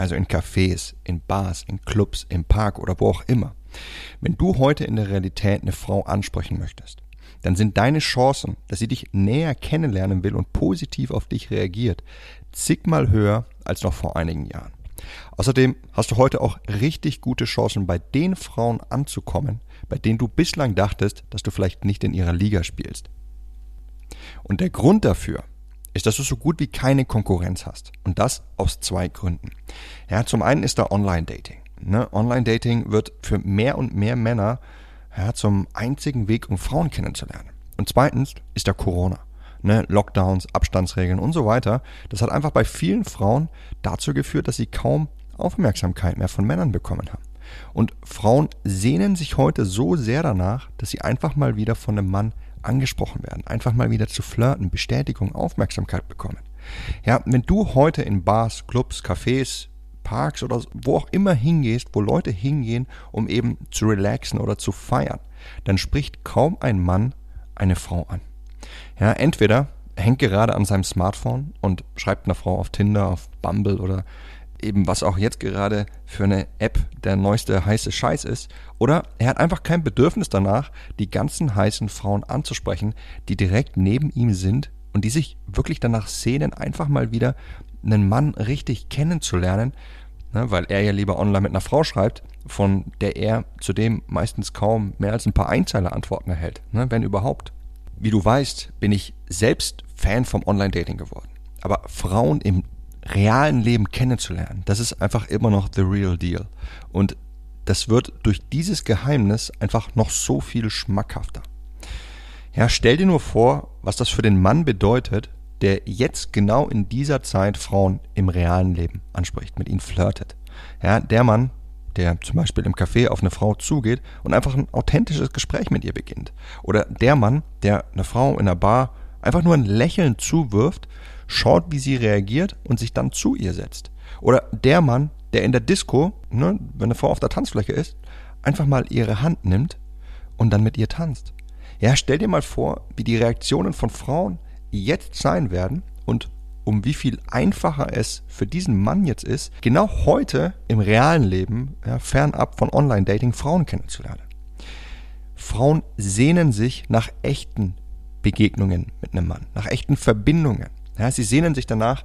Also in Cafés, in Bars, in Clubs, im Park oder wo auch immer. Wenn du heute in der Realität eine Frau ansprechen möchtest, dann sind deine Chancen, dass sie dich näher kennenlernen will und positiv auf dich reagiert, zigmal höher als noch vor einigen Jahren. Außerdem hast du heute auch richtig gute Chancen, bei den Frauen anzukommen, bei denen du bislang dachtest, dass du vielleicht nicht in ihrer Liga spielst. Und der Grund dafür ist, dass du so gut wie keine Konkurrenz hast. Und das aus zwei Gründen. Ja, zum einen ist da Online-Dating. Ne? Online-Dating wird für mehr und mehr Männer ja, zum einzigen Weg, um Frauen kennenzulernen. Und zweitens ist da Corona. Ne, Lockdowns, Abstandsregeln und so weiter. Das hat einfach bei vielen Frauen dazu geführt, dass sie kaum Aufmerksamkeit mehr von Männern bekommen haben. Und Frauen sehnen sich heute so sehr danach, dass sie einfach mal wieder von einem Mann angesprochen werden, einfach mal wieder zu flirten, Bestätigung, Aufmerksamkeit bekommen. Ja, wenn du heute in Bars, Clubs, Cafés, Parks oder wo auch immer hingehst, wo Leute hingehen, um eben zu relaxen oder zu feiern, dann spricht kaum ein Mann eine Frau an. Ja, entweder hängt gerade an seinem Smartphone und schreibt einer Frau auf Tinder, auf Bumble oder eben was auch jetzt gerade für eine App der neueste heiße Scheiß ist, oder er hat einfach kein Bedürfnis danach, die ganzen heißen Frauen anzusprechen, die direkt neben ihm sind und die sich wirklich danach sehnen, einfach mal wieder einen Mann richtig kennenzulernen, ne, weil er ja lieber online mit einer Frau schreibt, von der er zudem meistens kaum mehr als ein paar Einzeiler Antworten erhält, ne, wenn überhaupt. Wie du weißt, bin ich selbst Fan vom Online-Dating geworden. Aber Frauen im realen Leben kennenzulernen, das ist einfach immer noch the real deal. Und das wird durch dieses Geheimnis einfach noch so viel schmackhafter. Ja, stell dir nur vor, was das für den Mann bedeutet, der jetzt genau in dieser Zeit Frauen im realen Leben anspricht, mit ihnen flirtet. Ja, der Mann, der zum Beispiel im Café auf eine Frau zugeht und einfach ein authentisches Gespräch mit ihr beginnt. Oder der Mann, der eine Frau in einer Bar einfach nur ein Lächeln zuwirft, schaut, wie sie reagiert und sich dann zu ihr setzt. Oder der Mann, der in der Disco, ne, wenn eine Frau auf der Tanzfläche ist, einfach mal ihre Hand nimmt und dann mit ihr tanzt. Ja, stell dir mal vor, wie die Reaktionen von Frauen jetzt sein werden und um wie viel einfacher es für diesen Mann jetzt ist, genau heute im realen Leben, ja, fernab von Online-Dating, Frauen kennenzulernen. Frauen sehnen sich nach echten Begegnungen mit einem Mann, nach echten Verbindungen. Ja, sie sehnen sich danach,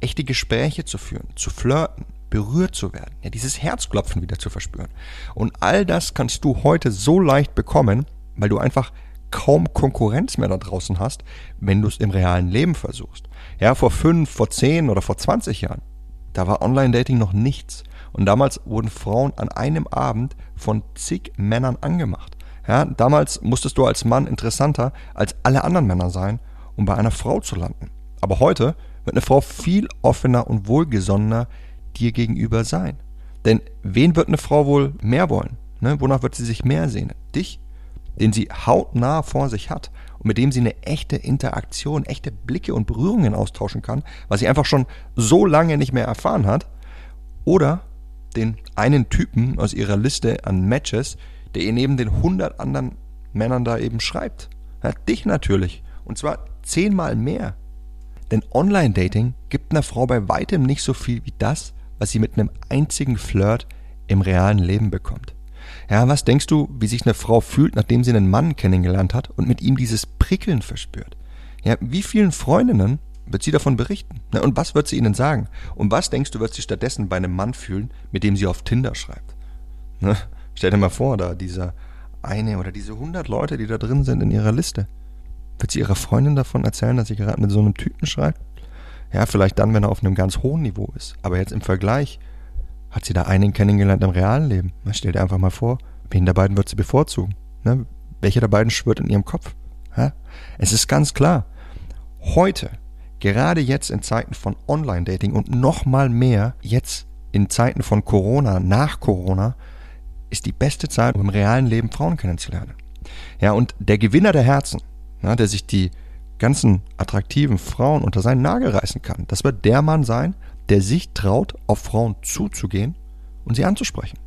echte Gespräche zu führen, zu flirten, berührt zu werden, ja, dieses Herzklopfen wieder zu verspüren. Und all das kannst du heute so leicht bekommen, weil du einfach kaum Konkurrenz mehr da draußen hast, wenn du es im realen Leben versuchst. Ja, vor fünf, vor zehn oder vor 20 Jahren, da war Online-Dating noch nichts. Und damals wurden Frauen an einem Abend von zig Männern angemacht. Ja, damals musstest du als Mann interessanter als alle anderen Männer sein, um bei einer Frau zu landen. Aber heute wird eine Frau viel offener und wohlgesonnener dir gegenüber sein. Denn wen wird eine Frau wohl mehr wollen? Ne? Wonach wird sie sich mehr sehnen? Dich den sie hautnah vor sich hat und mit dem sie eine echte Interaktion, echte Blicke und Berührungen austauschen kann, was sie einfach schon so lange nicht mehr erfahren hat, oder den einen Typen aus ihrer Liste an Matches, der ihr neben den 100 anderen Männern da eben schreibt. Ja, dich natürlich. Und zwar zehnmal mehr. Denn Online-Dating gibt einer Frau bei weitem nicht so viel wie das, was sie mit einem einzigen Flirt im realen Leben bekommt. Ja, was denkst du, wie sich eine Frau fühlt, nachdem sie einen Mann kennengelernt hat und mit ihm dieses Prickeln verspürt? Ja, wie vielen Freundinnen wird sie davon berichten? Na, und was wird sie ihnen sagen? Und was denkst du, wird sie stattdessen bei einem Mann fühlen, mit dem sie auf Tinder schreibt? Na, stell dir mal vor, da dieser eine oder diese hundert Leute, die da drin sind in ihrer Liste. Wird sie ihrer Freundin davon erzählen, dass sie gerade mit so einem Typen schreibt? Ja, vielleicht dann, wenn er auf einem ganz hohen Niveau ist. Aber jetzt im Vergleich hat sie da einen kennengelernt im realen Leben. Na, stell dir einfach mal vor, wen der beiden wird sie bevorzugen? Ne? Welcher der beiden schwört in ihrem Kopf? Ja? Es ist ganz klar, heute, gerade jetzt in Zeiten von Online-Dating und noch mal mehr jetzt in Zeiten von Corona, nach Corona, ist die beste Zeit, um im realen Leben Frauen kennenzulernen. Ja, und der Gewinner der Herzen, na, der sich die ganzen attraktiven Frauen unter seinen Nagel reißen kann, das wird der Mann sein, der sich traut, auf Frauen zuzugehen und sie anzusprechen.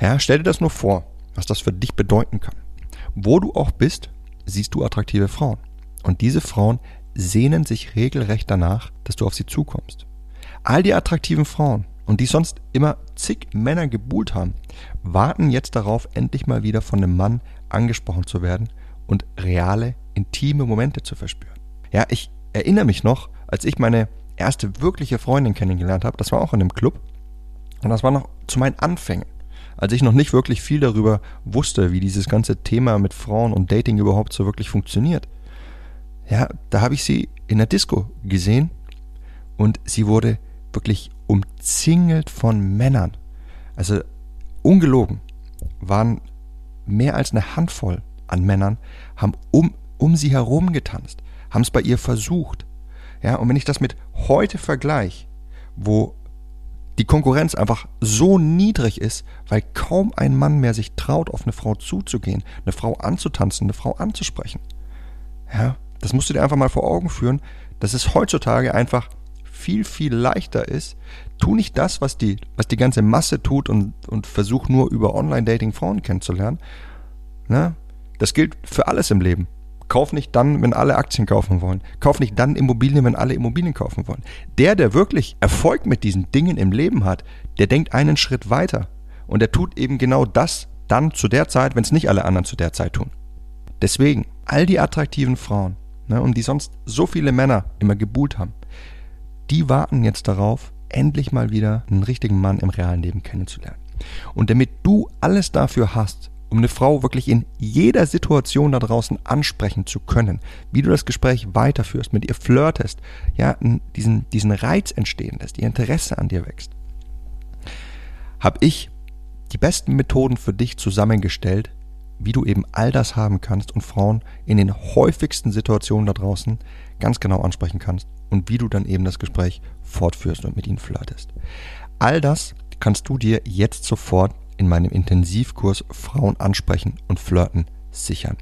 Ja, stell dir das nur vor, was das für dich bedeuten kann. Wo du auch bist, siehst du attraktive Frauen. Und diese Frauen sehnen sich regelrecht danach, dass du auf sie zukommst. All die attraktiven Frauen, und die sonst immer zig Männer gebuhlt haben, warten jetzt darauf, endlich mal wieder von einem Mann angesprochen zu werden und reale, intime Momente zu verspüren. Ja, ich erinnere mich noch, als ich meine erste wirkliche Freundin kennengelernt habe, das war auch in einem Club, und das war noch zu meinen Anfängen, als ich noch nicht wirklich viel darüber wusste, wie dieses ganze Thema mit Frauen und Dating überhaupt so wirklich funktioniert. Ja, da habe ich sie in der Disco gesehen und sie wurde wirklich umzingelt von Männern. Also ungelogen waren mehr als eine Handvoll an Männern, haben um, um sie herum getanzt, haben es bei ihr versucht. Ja, und wenn ich das mit heute vergleiche, wo die Konkurrenz einfach so niedrig ist, weil kaum ein Mann mehr sich traut, auf eine Frau zuzugehen, eine Frau anzutanzen, eine Frau anzusprechen. Ja, das musst du dir einfach mal vor Augen führen, dass es heutzutage einfach viel, viel leichter ist, tu nicht das, was die, was die ganze Masse tut und, und versuch nur über Online-Dating Frauen kennenzulernen. Ne? Das gilt für alles im Leben. Kauf nicht dann, wenn alle Aktien kaufen wollen. Kauf nicht dann Immobilien, wenn alle Immobilien kaufen wollen. Der, der wirklich Erfolg mit diesen Dingen im Leben hat, der denkt einen Schritt weiter. Und der tut eben genau das dann zu der Zeit, wenn es nicht alle anderen zu der Zeit tun. Deswegen, all die attraktiven Frauen, ne, um die sonst so viele Männer immer gebuhlt haben, die warten jetzt darauf, endlich mal wieder einen richtigen Mann im realen Leben kennenzulernen. Und damit du alles dafür hast, um eine Frau wirklich in jeder Situation da draußen ansprechen zu können, wie du das Gespräch weiterführst, mit ihr flirtest, ja, diesen, diesen Reiz entstehen lässt, ihr Interesse an dir wächst, habe ich die besten Methoden für dich zusammengestellt, wie du eben all das haben kannst und Frauen in den häufigsten Situationen da draußen ganz genau ansprechen kannst und wie du dann eben das Gespräch fortführst und mit ihnen flirtest. All das kannst du dir jetzt sofort in meinem Intensivkurs Frauen ansprechen und flirten sichern.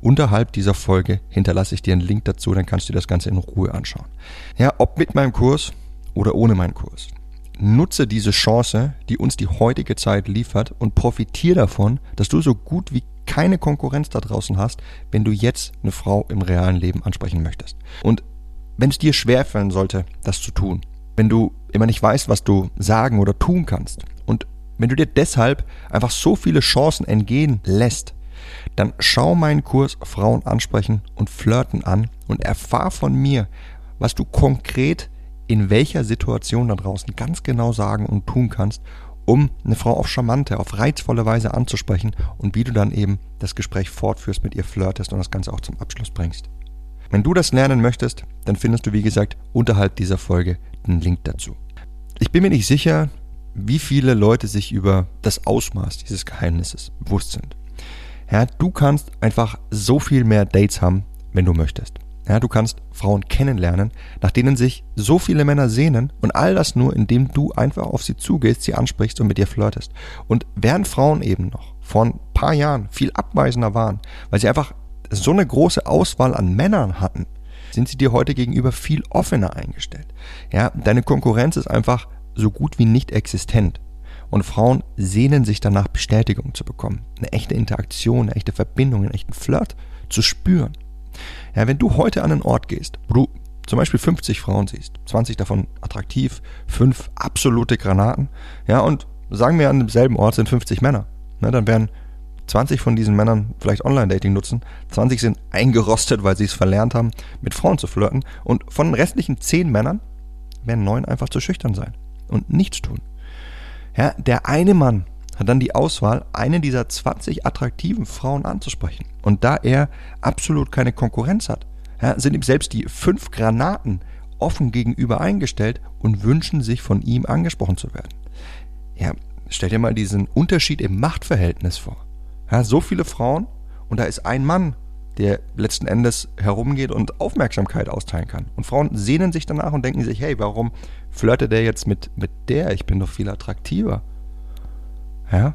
Unterhalb dieser Folge hinterlasse ich dir einen Link dazu, dann kannst du dir das Ganze in Ruhe anschauen. Ja, ob mit meinem Kurs oder ohne meinen Kurs. Nutze diese Chance, die uns die heutige Zeit liefert und profitiere davon, dass du so gut wie keine Konkurrenz da draußen hast, wenn du jetzt eine Frau im realen Leben ansprechen möchtest. Und wenn es dir schwerfallen sollte, das zu tun, wenn du immer nicht weißt, was du sagen oder tun kannst und wenn du dir deshalb einfach so viele Chancen entgehen lässt, dann schau meinen Kurs Frauen ansprechen und flirten an und erfahr von mir, was du konkret in welcher Situation da draußen ganz genau sagen und tun kannst, um eine Frau auf charmante, auf reizvolle Weise anzusprechen und wie du dann eben das Gespräch fortführst, mit ihr flirtest und das Ganze auch zum Abschluss bringst. Wenn du das lernen möchtest, dann findest du, wie gesagt, unterhalb dieser Folge den Link dazu. Ich bin mir nicht sicher, wie viele Leute sich über das Ausmaß dieses Geheimnisses bewusst sind. Ja, du kannst einfach so viel mehr Dates haben, wenn du möchtest. Ja, du kannst Frauen kennenlernen, nach denen sich so viele Männer sehnen und all das nur, indem du einfach auf sie zugehst, sie ansprichst und mit ihr flirtest. Und während Frauen eben noch vor ein paar Jahren viel abweisender waren, weil sie einfach so eine große Auswahl an Männern hatten, sind sie dir heute gegenüber viel offener eingestellt. Ja, deine Konkurrenz ist einfach so gut wie nicht existent. Und Frauen sehnen sich danach, Bestätigung zu bekommen, eine echte Interaktion, eine echte Verbindung, einen echten Flirt zu spüren. Ja, wenn du heute an einen Ort gehst, wo du zum Beispiel 50 Frauen siehst, 20 davon attraktiv, 5 absolute Granaten, ja, und sagen wir an demselben Ort sind 50 Männer, ne, dann wären 20 von diesen Männern vielleicht Online-Dating nutzen, 20 sind eingerostet, weil sie es verlernt haben, mit Frauen zu flirten und von den restlichen 10 Männern werden 9 einfach zu schüchtern sein und nichts tun. Ja, der eine Mann hat dann die Auswahl, eine dieser 20 attraktiven Frauen anzusprechen. Und da er absolut keine Konkurrenz hat, ja, sind ihm selbst die fünf Granaten offen gegenüber eingestellt und wünschen sich von ihm angesprochen zu werden. Ja, stell dir mal diesen Unterschied im Machtverhältnis vor. Ja, so viele Frauen und da ist ein Mann, der letzten Endes herumgeht und Aufmerksamkeit austeilen kann. Und Frauen sehnen sich danach und denken sich, hey, warum flirtet der jetzt mit, mit der? Ich bin doch viel attraktiver. Ja?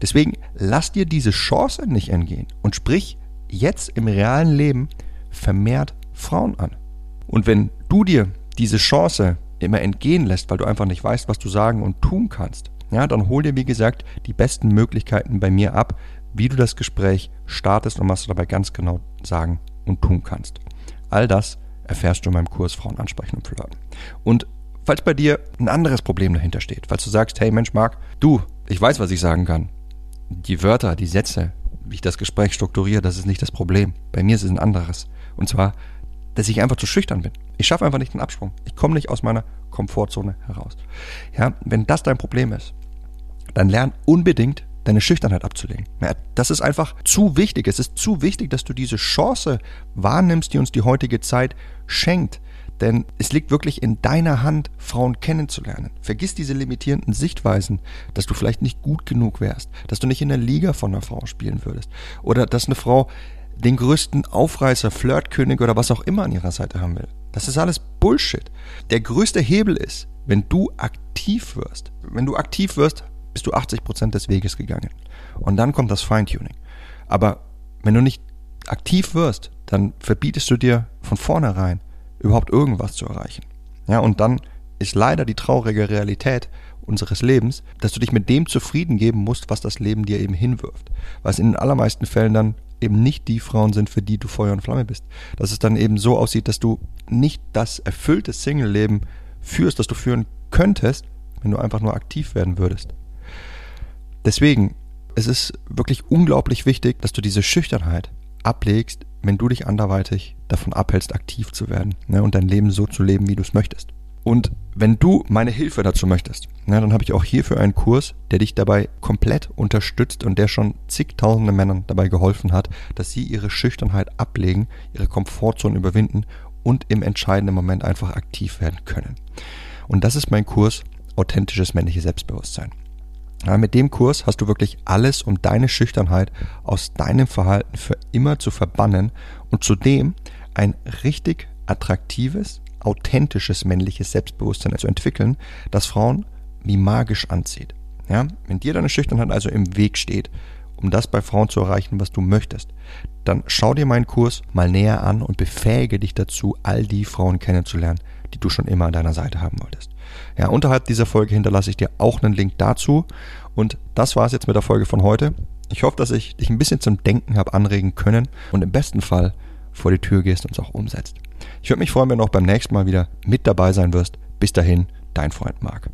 Deswegen lass dir diese Chance nicht entgehen und sprich jetzt im realen Leben vermehrt Frauen an. Und wenn du dir diese Chance immer entgehen lässt, weil du einfach nicht weißt, was du sagen und tun kannst, ja, dann hol dir, wie gesagt, die besten Möglichkeiten bei mir ab, wie du das Gespräch startest und was du dabei ganz genau sagen und tun kannst. All das erfährst du in meinem Kurs Frauen ansprechen und flirten. Und falls bei dir ein anderes Problem dahinter steht, falls du sagst, hey Mensch, Marc, du, ich weiß, was ich sagen kann. Die Wörter, die Sätze, wie ich das Gespräch strukturiere, das ist nicht das Problem. Bei mir ist es ein anderes. Und zwar, dass ich einfach zu schüchtern bin. Ich schaffe einfach nicht den Absprung. Ich komme nicht aus meiner Komfortzone heraus. Ja, wenn das dein Problem ist, dann lern unbedingt deine Schüchternheit abzulegen. Ja, das ist einfach zu wichtig. Es ist zu wichtig, dass du diese Chance wahrnimmst, die uns die heutige Zeit schenkt. Denn es liegt wirklich in deiner Hand, Frauen kennenzulernen. Vergiss diese limitierenden Sichtweisen, dass du vielleicht nicht gut genug wärst, dass du nicht in der Liga von einer Frau spielen würdest oder dass eine Frau den größten Aufreißer, Flirtkönig oder was auch immer an ihrer Seite haben will. Das ist alles Bullshit. Der größte Hebel ist, wenn du aktiv wirst. Wenn du aktiv wirst, bist du 80 Prozent des Weges gegangen. Und dann kommt das Feintuning. Aber wenn du nicht aktiv wirst, dann verbietest du dir von vornherein überhaupt irgendwas zu erreichen. Ja, und dann ist leider die traurige Realität unseres Lebens, dass du dich mit dem zufrieden geben musst, was das Leben dir eben hinwirft. Was in den allermeisten Fällen dann eben nicht die Frauen sind, für die du Feuer und Flamme bist. Dass es dann eben so aussieht, dass du nicht das erfüllte Single-Leben führst, das du führen könntest, wenn du einfach nur aktiv werden würdest. Deswegen, es ist wirklich unglaublich wichtig, dass du diese Schüchternheit ablegst, wenn du dich anderweitig davon abhältst, aktiv zu werden ne, und dein Leben so zu leben, wie du es möchtest. Und wenn du meine Hilfe dazu möchtest, ne, dann habe ich auch hierfür einen Kurs, der dich dabei komplett unterstützt und der schon zigtausende Männern dabei geholfen hat, dass sie ihre Schüchternheit ablegen, ihre Komfortzone überwinden und im entscheidenden Moment einfach aktiv werden können. Und das ist mein Kurs Authentisches männliches Selbstbewusstsein. Ja, mit dem Kurs hast du wirklich alles, um deine Schüchternheit aus deinem Verhalten für immer zu verbannen und zudem ein richtig attraktives, authentisches männliches Selbstbewusstsein zu entwickeln, das Frauen wie magisch anzieht. Ja, wenn dir deine Schüchternheit also im Weg steht, um das bei Frauen zu erreichen, was du möchtest, dann schau dir meinen Kurs mal näher an und befähige dich dazu, all die Frauen kennenzulernen, die du schon immer an deiner Seite haben wolltest. Ja, unterhalb dieser Folge hinterlasse ich dir auch einen Link dazu. Und das war es jetzt mit der Folge von heute. Ich hoffe, dass ich dich ein bisschen zum Denken habe anregen können und im besten Fall vor die Tür gehst und es auch umsetzt. Ich würde mich freuen, wenn du auch beim nächsten Mal wieder mit dabei sein wirst. Bis dahin, dein Freund Marc.